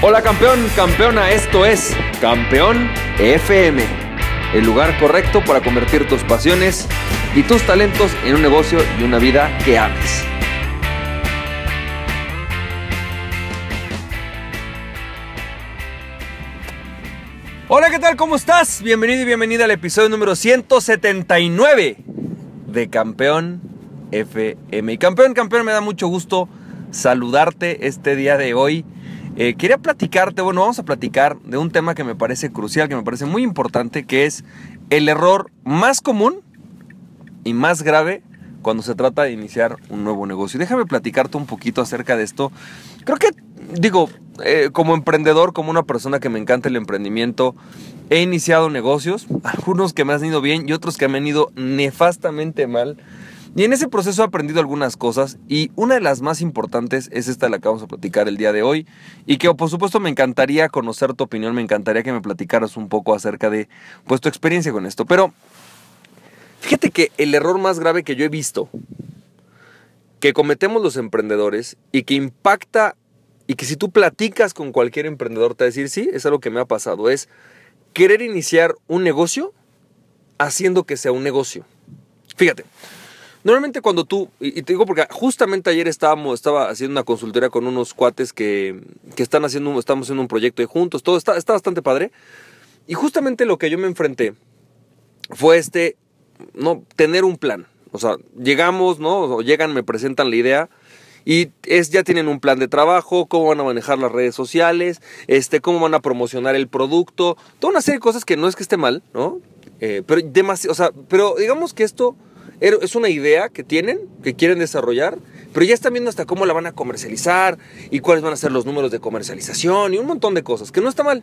Hola campeón, campeona, esto es Campeón FM, el lugar correcto para convertir tus pasiones y tus talentos en un negocio y una vida que ames. Hola, ¿qué tal? ¿Cómo estás? Bienvenido y bienvenida al episodio número 179 de Campeón FM. Y campeón, campeón, me da mucho gusto saludarte este día de hoy. Eh, quería platicarte, bueno, vamos a platicar de un tema que me parece crucial, que me parece muy importante, que es el error más común y más grave cuando se trata de iniciar un nuevo negocio. Déjame platicarte un poquito acerca de esto. Creo que, digo, eh, como emprendedor, como una persona que me encanta el emprendimiento, he iniciado negocios, algunos que me han ido bien y otros que me han ido nefastamente mal. Y en ese proceso he aprendido algunas cosas y una de las más importantes es esta de la que vamos a platicar el día de hoy y que por supuesto me encantaría conocer tu opinión, me encantaría que me platicaras un poco acerca de pues tu experiencia con esto. Pero fíjate que el error más grave que yo he visto que cometemos los emprendedores y que impacta y que si tú platicas con cualquier emprendedor te va a decir, sí, es algo que me ha pasado, es querer iniciar un negocio haciendo que sea un negocio. Fíjate, Normalmente cuando tú, y te digo porque justamente ayer estábamos, estaba haciendo una consultoría con unos cuates que, que están haciendo, estamos haciendo un proyecto de juntos, todo está, está bastante padre. Y justamente lo que yo me enfrenté fue este, no, tener un plan. O sea, llegamos, ¿no? O llegan, me presentan la idea y es, ya tienen un plan de trabajo, cómo van a manejar las redes sociales, este, cómo van a promocionar el producto, toda una serie de cosas que no es que esté mal, ¿no? Eh, pero, demasiado, o sea, pero digamos que esto es una idea que tienen, que quieren desarrollar, pero ya están viendo hasta cómo la van a comercializar y cuáles van a ser los números de comercialización y un montón de cosas, que no está mal.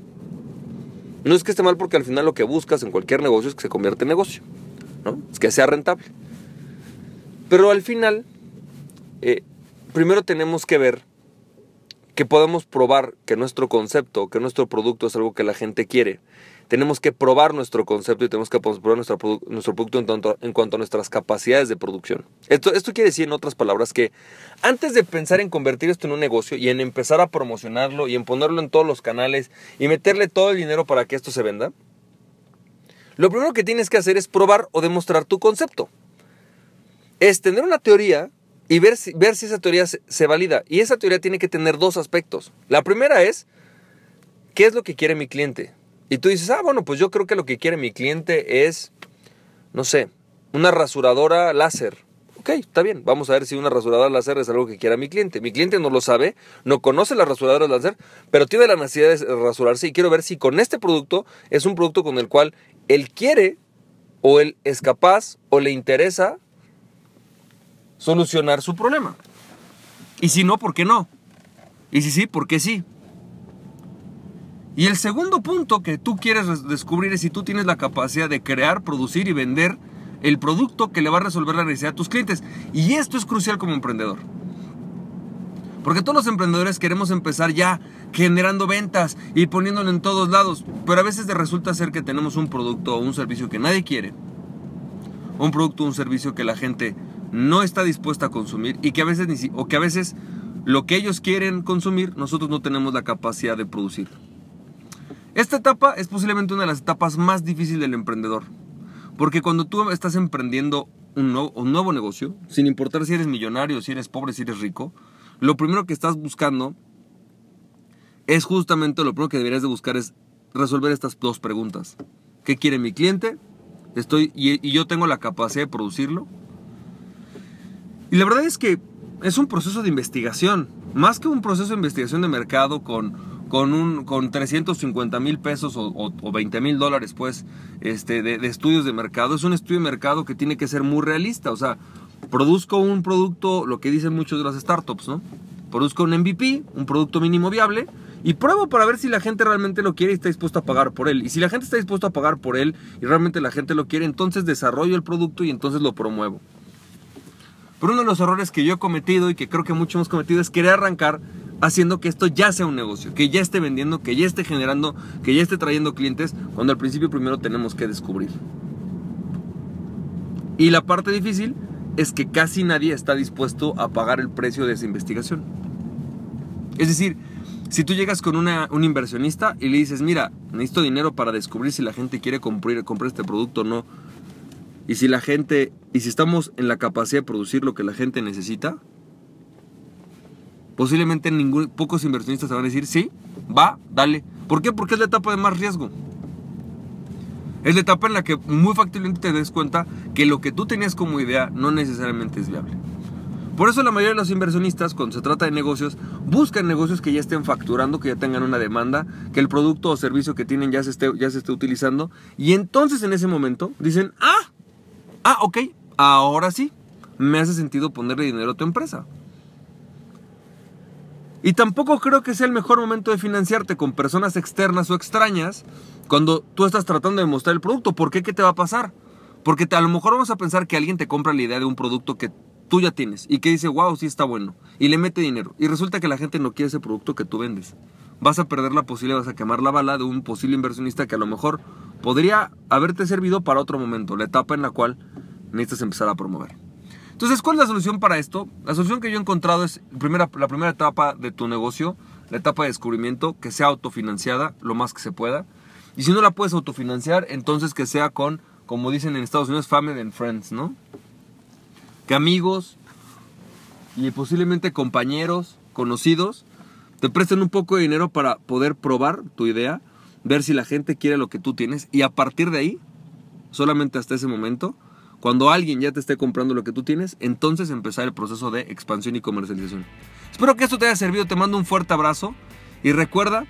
No es que esté mal porque al final lo que buscas en cualquier negocio es que se convierta en negocio, ¿no? Es que sea rentable. Pero al final, eh, primero tenemos que ver que podemos probar que nuestro concepto, que nuestro producto es algo que la gente quiere tenemos que probar nuestro concepto y tenemos que probar nuestro, nuestro producto en, cuanto a nuestras capacidades de producción. Esto, esto quiere decir, en otras palabras, que antes de pensar en convertir esto en un negocio y en empezar a promocionarlo y en ponerlo en todos los canales y meterle todo el dinero para que esto se venda, lo primero que tienes que hacer es probar o demostrar tu concepto. Es tener una teoría y ver si, ver si esa teoría se, se valida. Y esa teoría tiene que tener dos aspectos. La primera es, ¿qué es lo que quiere mi cliente? Y tú dices, ah, bueno, pues yo creo que lo que quiere mi cliente es, no sé, una rasuradora láser. Ok, está bien, vamos a ver si una rasuradora láser es algo que quiera mi cliente. Mi cliente no lo sabe, no conoce la rasuradora láser, pero tiene la necesidad de rasurarse y quiero ver si con este producto es un producto con el cual él quiere o él es capaz o le interesa solucionar su problema. Y si no, ¿por qué no? Y si sí, ¿por qué sí? Y el segundo punto que tú quieres descubrir es si tú tienes la capacidad de crear, producir y vender el producto que le va a resolver la necesidad a tus clientes. Y esto es crucial como emprendedor. Porque todos los emprendedores queremos empezar ya generando ventas y poniéndolo en todos lados. Pero a veces resulta ser que tenemos un producto o un servicio que nadie quiere. Un producto o un servicio que la gente no está dispuesta a consumir y que a veces, o que a veces lo que ellos quieren consumir, nosotros no tenemos la capacidad de producir. Esta etapa es posiblemente una de las etapas más difíciles del emprendedor. Porque cuando tú estás emprendiendo un nuevo, negocio, sin importar si eres millonario, si eres pobre, si eres rico, lo primero que estás buscando es justamente lo primero que deberías de buscar es resolver estas dos preguntas. ¿Qué quiere mi cliente? Estoy, y, y yo tengo la capacidad de producirlo. Y la verdad es que es un proceso de investigación, más que un proceso de investigación de mercado con con, un, con 350 mil pesos o, o, 20 mil dólares pues, este, de, estudios de mercado. Es un estudio de mercado que tiene que ser muy realista. O sea, produzco un producto, lo que dicen muchos de las startups, ¿no? Produzco un MVP, un producto mínimo viable, y pruebo para ver si la gente realmente lo quiere y está dispuesto a pagar por él. Y si la gente está dispuesta a pagar por él y realmente la gente lo quiere, entonces desarrollo el producto y entonces lo promuevo. Pero uno de los errores que yo he cometido y que creo que muchos hemos cometido es querer arrancar haciendo que esto ya sea un negocio, que ya esté vendiendo, que ya esté generando, que ya esté trayendo clientes, cuando al principio primero tenemos que descubrir. Y la parte difícil es que casi nadie está dispuesto a pagar el precio de esa investigación. Es decir, Si tú llegas con una, un inversionista y le dices, mira, necesito dinero para descubrir si la gente quiere comprar, comprar este producto o no, y si la gente, y si estamos en la capacidad de producir lo que la gente necesita, posiblemente pocos inversionistas te van a decir, sí, va, dale. ¿Por qué? Porque es la etapa de más riesgo. Es la etapa en la que muy factiblemente te des cuenta que lo que tú tenías como idea no necesariamente es viable. Por eso la mayoría de los inversionistas, cuando se trata de negocios, buscan negocios que ya estén facturando, que ya tengan una demanda, que el producto o servicio que tienen ya se esté, ya se esté utilizando. Y entonces en ese momento dicen, ah, ah, ok, ahora sí, me hace sentido ponerle dinero a tu empresa. Y tampoco creo que sea el mejor momento de financiarte con personas externas o extrañas cuando tú estás tratando de mostrar el producto. ¿Por qué? ¿Qué te va a pasar? Porque a lo mejor vamos a pensar que alguien te compra la idea de un producto que tú ya tienes y que dice, wow, sí está bueno, y le mete dinero. Y resulta que la gente no quiere ese producto que tú vendes. Vas a perder la posibilidad, vas a quemar la bala de un posible inversionista que a lo mejor podría haberte servido para otro momento, la etapa en la cual necesitas empezar a promover. Entonces, ¿cuál es la solución para esto? La solución que yo he encontrado es primera, la primera etapa de tu negocio, la etapa de descubrimiento, que sea autofinanciada lo más que se pueda. Y si no la puedes autofinanciar, entonces que sea con, como dicen en Estados Unidos, family and friends, ¿no? Que amigos y posiblemente compañeros, conocidos, te presten un poco de dinero para poder probar tu idea, ver si la gente quiere lo que tú tienes y a partir de ahí, solamente hasta ese momento, cuando alguien ya te esté comprando lo que tú tienes, entonces empezar el proceso de expansión y comercialización. Espero que esto te haya servido, te mando un fuerte abrazo y recuerda,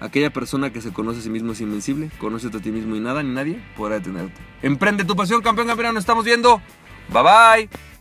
aquella persona que se conoce a sí mismo es invencible, conoce a ti mismo y nada ni nadie podrá detenerte. Emprende tu pasión, campeón, campeón, nos estamos viendo. Bye bye.